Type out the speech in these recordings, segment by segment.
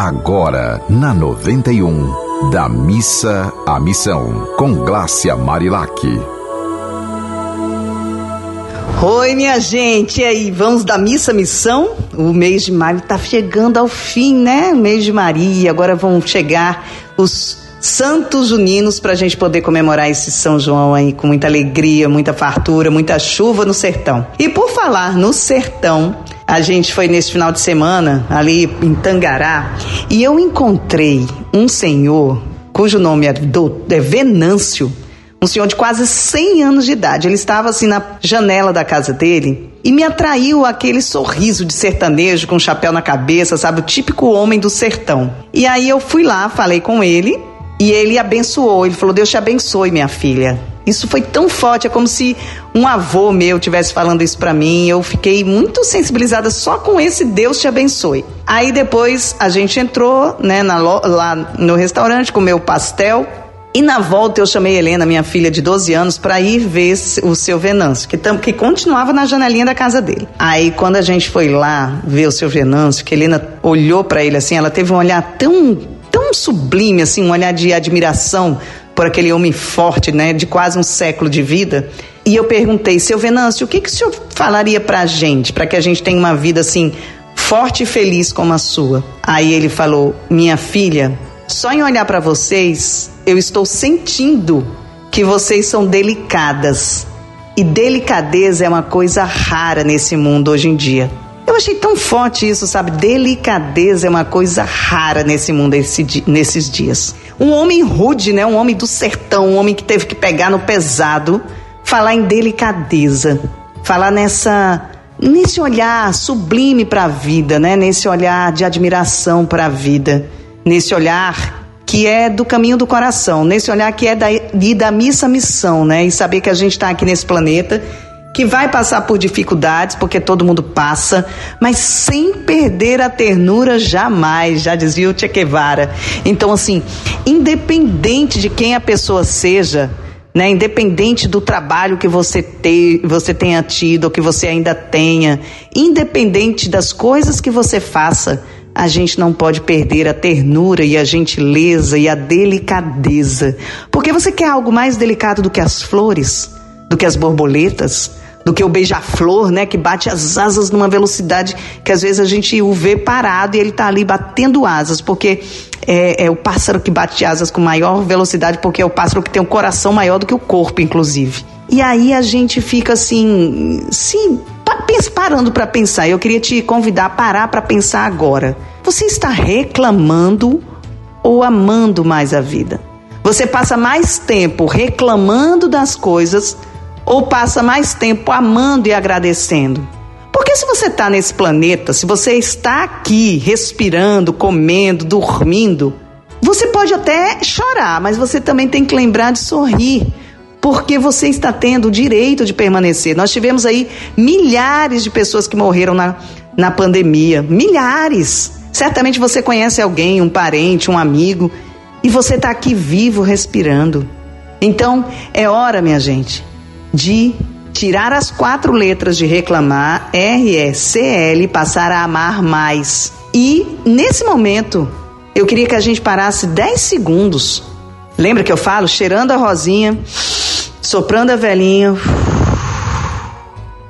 agora na 91, da missa à missão, com Glácia Marilac. Oi, minha gente, e aí, vamos da missa à missão? O mês de maio está chegando ao fim, né? O mês de Maria, agora vão chegar os santos juninos para a gente poder comemorar esse São João aí com muita alegria, muita fartura, muita chuva no sertão. E por falar no sertão, a gente foi nesse final de semana ali em Tangará e eu encontrei um senhor cujo nome é, do, é Venâncio, um senhor de quase 100 anos de idade. Ele estava assim na janela da casa dele e me atraiu aquele sorriso de sertanejo com chapéu na cabeça, sabe? O típico homem do sertão. E aí eu fui lá, falei com ele e ele abençoou. Ele falou: Deus te abençoe, minha filha. Isso foi tão forte, é como se um avô meu tivesse falando isso para mim. Eu fiquei muito sensibilizada só com esse Deus te abençoe. Aí depois a gente entrou, né, na, lá no restaurante, comeu pastel. E na volta eu chamei Helena, minha filha de 12 anos, para ir ver o seu Venâncio, que, tam, que continuava na janelinha da casa dele. Aí quando a gente foi lá ver o seu Venâncio, que Helena olhou para ele assim, ela teve um olhar tão sublime, assim, um olhar de admiração por aquele homem forte, né, de quase um século de vida. E eu perguntei, seu Venâncio, o que, que o senhor falaria pra gente, para que a gente tenha uma vida assim, forte e feliz como a sua? Aí ele falou, minha filha, só em olhar para vocês, eu estou sentindo que vocês são delicadas. E delicadeza é uma coisa rara nesse mundo hoje em dia. Eu achei tão forte isso, sabe? Delicadeza é uma coisa rara nesse mundo esse, nesses dias. Um homem rude, né? Um homem do sertão, um homem que teve que pegar no pesado, falar em delicadeza, falar nessa nesse olhar sublime para a vida, né? Nesse olhar de admiração para a vida, nesse olhar que é do caminho do coração, nesse olhar que é da, da missa missão, né? E saber que a gente está aqui nesse planeta que vai passar por dificuldades, porque todo mundo passa, mas sem perder a ternura jamais, já dizia o Che Guevara. Então, assim, independente de quem a pessoa seja, né, independente do trabalho que você, te, você tenha tido ou que você ainda tenha, independente das coisas que você faça, a gente não pode perder a ternura e a gentileza e a delicadeza. Porque você quer algo mais delicado do que as flores, do que as borboletas, do que o beija-flor, né, que bate as asas numa velocidade que às vezes a gente o vê parado e ele está ali batendo asas, porque é, é, o pássaro que bate asas com maior velocidade, porque é o pássaro que tem um coração maior do que o corpo, inclusive. E aí a gente fica assim, sim, parando para pensar. Eu queria te convidar a parar para pensar agora. Você está reclamando ou amando mais a vida? Você passa mais tempo reclamando das coisas ou passa mais tempo amando e agradecendo? Porque se você está nesse planeta, se você está aqui respirando, comendo, dormindo, você pode até chorar, mas você também tem que lembrar de sorrir, porque você está tendo o direito de permanecer. Nós tivemos aí milhares de pessoas que morreram na, na pandemia, milhares. Certamente você conhece alguém, um parente, um amigo, e você está aqui vivo, respirando. Então, é hora, minha gente, de tirar as quatro letras de reclamar, R, E, C, L, passar a amar mais. E nesse momento, eu queria que a gente parasse 10 segundos. Lembra que eu falo? Cheirando a rosinha, soprando a velhinha,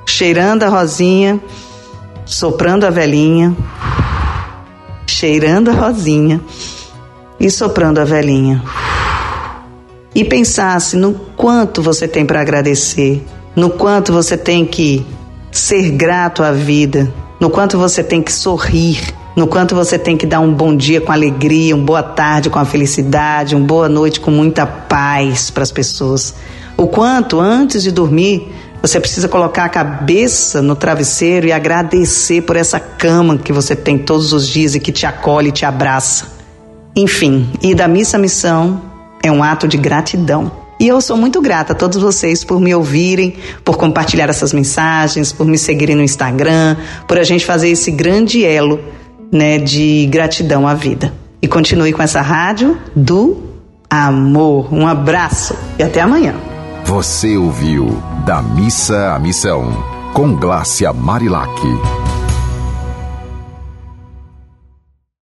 cheirando a rosinha, soprando a velhinha, cheirando a rosinha e soprando a velhinha e pensasse no quanto você tem para agradecer, no quanto você tem que ser grato à vida, no quanto você tem que sorrir, no quanto você tem que dar um bom dia com alegria, uma boa tarde com a felicidade, uma boa noite com muita paz para as pessoas. O quanto antes de dormir você precisa colocar a cabeça no travesseiro e agradecer por essa cama que você tem todos os dias e que te acolhe e te abraça. Enfim, e da missa à missão, é um ato de gratidão. E eu sou muito grata a todos vocês por me ouvirem, por compartilhar essas mensagens, por me seguirem no Instagram, por a gente fazer esse grande elo né, de gratidão à vida. E continue com essa rádio do amor. Um abraço e até amanhã. Você ouviu Da Missa à Missão, com Glácia Marilac.